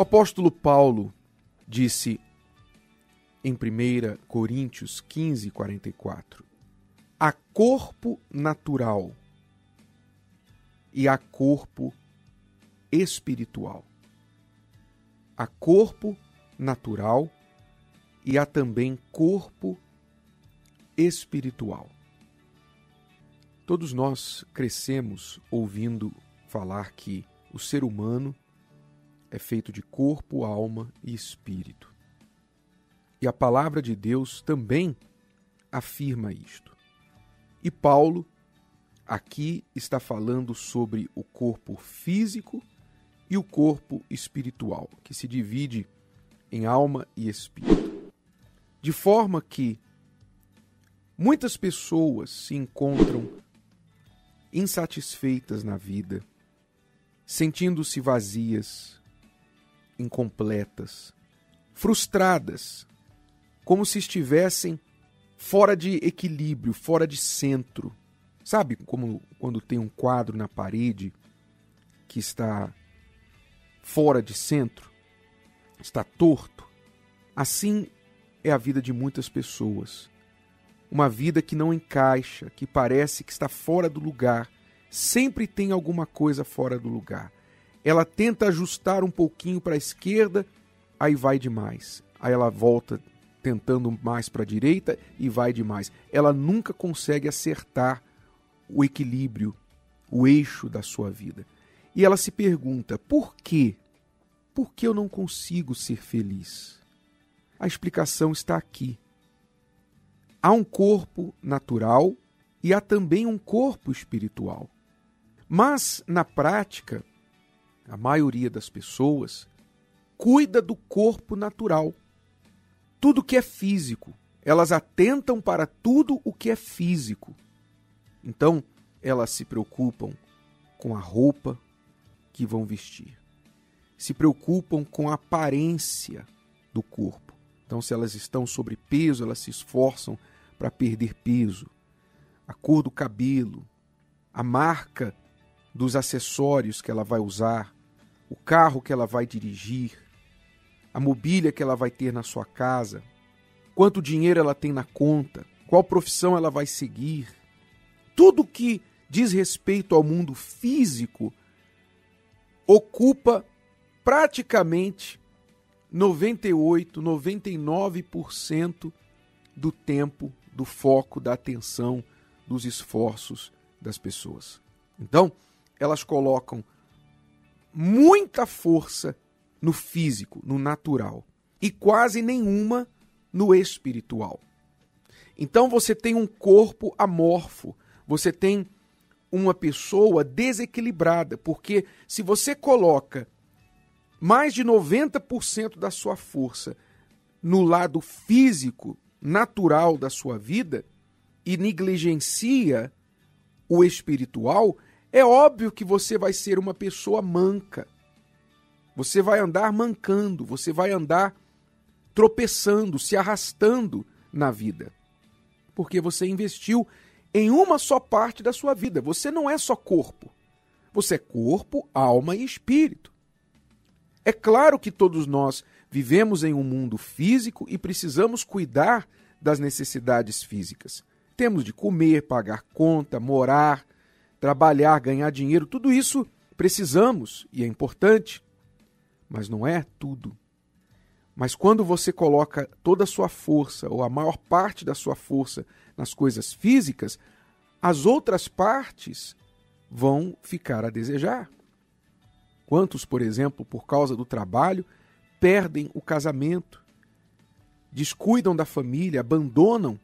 O apóstolo Paulo disse em 1 Coríntios 15, 44: Há corpo natural e há corpo espiritual. Há corpo natural e há também corpo espiritual. Todos nós crescemos ouvindo falar que o ser humano é feito de corpo, alma e espírito. E a palavra de Deus também afirma isto. E Paulo aqui está falando sobre o corpo físico e o corpo espiritual, que se divide em alma e espírito. De forma que muitas pessoas se encontram insatisfeitas na vida, sentindo-se vazias, incompletas, frustradas, como se estivessem fora de equilíbrio, fora de centro. Sabe como quando tem um quadro na parede que está fora de centro, está torto? Assim é a vida de muitas pessoas. Uma vida que não encaixa, que parece que está fora do lugar, sempre tem alguma coisa fora do lugar. Ela tenta ajustar um pouquinho para a esquerda, aí vai demais. Aí ela volta tentando mais para a direita e vai demais. Ela nunca consegue acertar o equilíbrio, o eixo da sua vida. E ela se pergunta: por quê? Por que eu não consigo ser feliz? A explicação está aqui. Há um corpo natural e há também um corpo espiritual. Mas, na prática, a maioria das pessoas cuida do corpo natural. Tudo que é físico. Elas atentam para tudo o que é físico. Então, elas se preocupam com a roupa que vão vestir. Se preocupam com a aparência do corpo. Então, se elas estão sobre peso, elas se esforçam para perder peso. A cor do cabelo, a marca dos acessórios que ela vai usar, o carro que ela vai dirigir, a mobília que ela vai ter na sua casa, quanto dinheiro ela tem na conta, qual profissão ela vai seguir. Tudo que diz respeito ao mundo físico ocupa praticamente 98, 99% do tempo, do foco, da atenção, dos esforços das pessoas. Então, elas colocam muita força no físico, no natural, e quase nenhuma no espiritual. Então você tem um corpo amorfo, você tem uma pessoa desequilibrada, porque se você coloca mais de 90% da sua força no lado físico, natural da sua vida e negligencia o espiritual, é óbvio que você vai ser uma pessoa manca. Você vai andar mancando, você vai andar tropeçando, se arrastando na vida. Porque você investiu em uma só parte da sua vida. Você não é só corpo. Você é corpo, alma e espírito. É claro que todos nós vivemos em um mundo físico e precisamos cuidar das necessidades físicas. Temos de comer, pagar conta, morar, trabalhar, ganhar dinheiro, tudo isso precisamos e é importante, mas não é tudo. Mas quando você coloca toda a sua força, ou a maior parte da sua força, nas coisas físicas, as outras partes vão ficar a desejar. Quantos, por exemplo, por causa do trabalho, perdem o casamento, descuidam da família, abandonam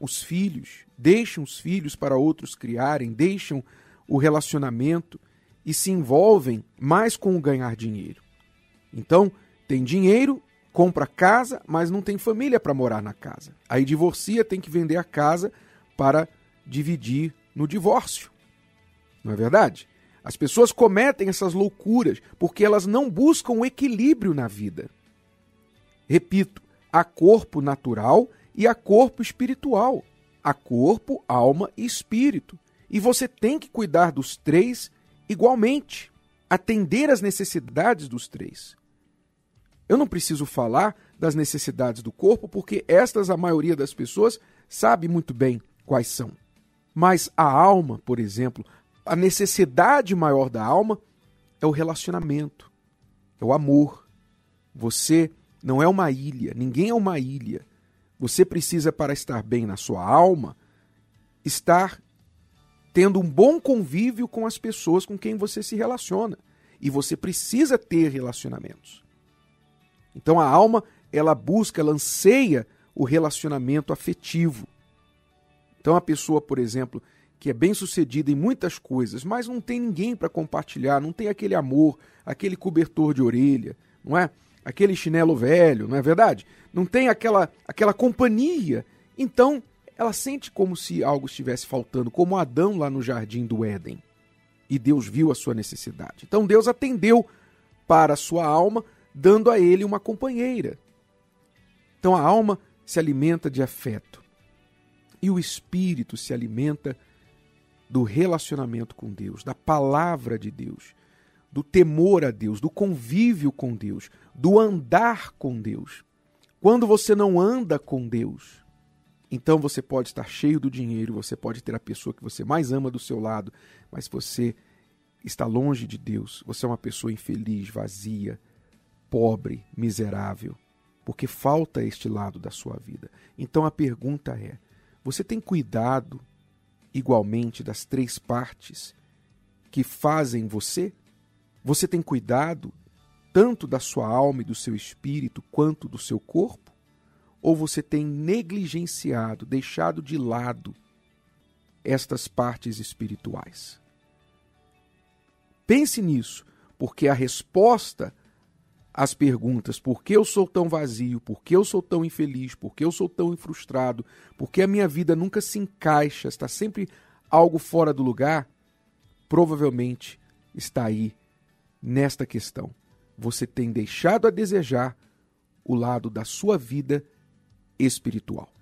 os filhos, deixam os filhos para outros criarem, deixam o relacionamento e se envolvem mais com o ganhar dinheiro. Então, tem dinheiro, compra casa, mas não tem família para morar na casa. Aí divorcia, tem que vender a casa para dividir no divórcio. Não é verdade? As pessoas cometem essas loucuras porque elas não buscam o equilíbrio na vida. Repito, há corpo natural e a corpo espiritual. A corpo, alma e espírito. E você tem que cuidar dos três igualmente, atender às necessidades dos três. Eu não preciso falar das necessidades do corpo, porque estas a maioria das pessoas sabe muito bem quais são. Mas a alma, por exemplo, a necessidade maior da alma é o relacionamento, é o amor. Você não é uma ilha, ninguém é uma ilha. Você precisa, para estar bem na sua alma, estar tendo um bom convívio com as pessoas com quem você se relaciona. E você precisa ter relacionamentos. Então a alma, ela busca, ela anseia o relacionamento afetivo. Então a pessoa, por exemplo, que é bem sucedida em muitas coisas, mas não tem ninguém para compartilhar, não tem aquele amor, aquele cobertor de orelha, não é? Aquele chinelo velho, não é verdade? Não tem aquela aquela companhia. Então, ela sente como se algo estivesse faltando, como Adão lá no jardim do Éden. E Deus viu a sua necessidade. Então Deus atendeu para a sua alma, dando a ele uma companheira. Então a alma se alimenta de afeto. E o espírito se alimenta do relacionamento com Deus, da palavra de Deus, do temor a Deus, do convívio com Deus, do andar com Deus. Quando você não anda com Deus, então você pode estar cheio do dinheiro, você pode ter a pessoa que você mais ama do seu lado, mas você está longe de Deus, você é uma pessoa infeliz, vazia, pobre, miserável, porque falta este lado da sua vida. Então a pergunta é: você tem cuidado igualmente das três partes que fazem você? Você tem cuidado tanto da sua alma e do seu espírito quanto do seu corpo? Ou você tem negligenciado, deixado de lado estas partes espirituais? Pense nisso, porque a resposta às perguntas por que eu sou tão vazio, por que eu sou tão infeliz, por que eu sou tão frustrado, por que a minha vida nunca se encaixa, está sempre algo fora do lugar, provavelmente está aí nesta questão. Você tem deixado a desejar o lado da sua vida espiritual.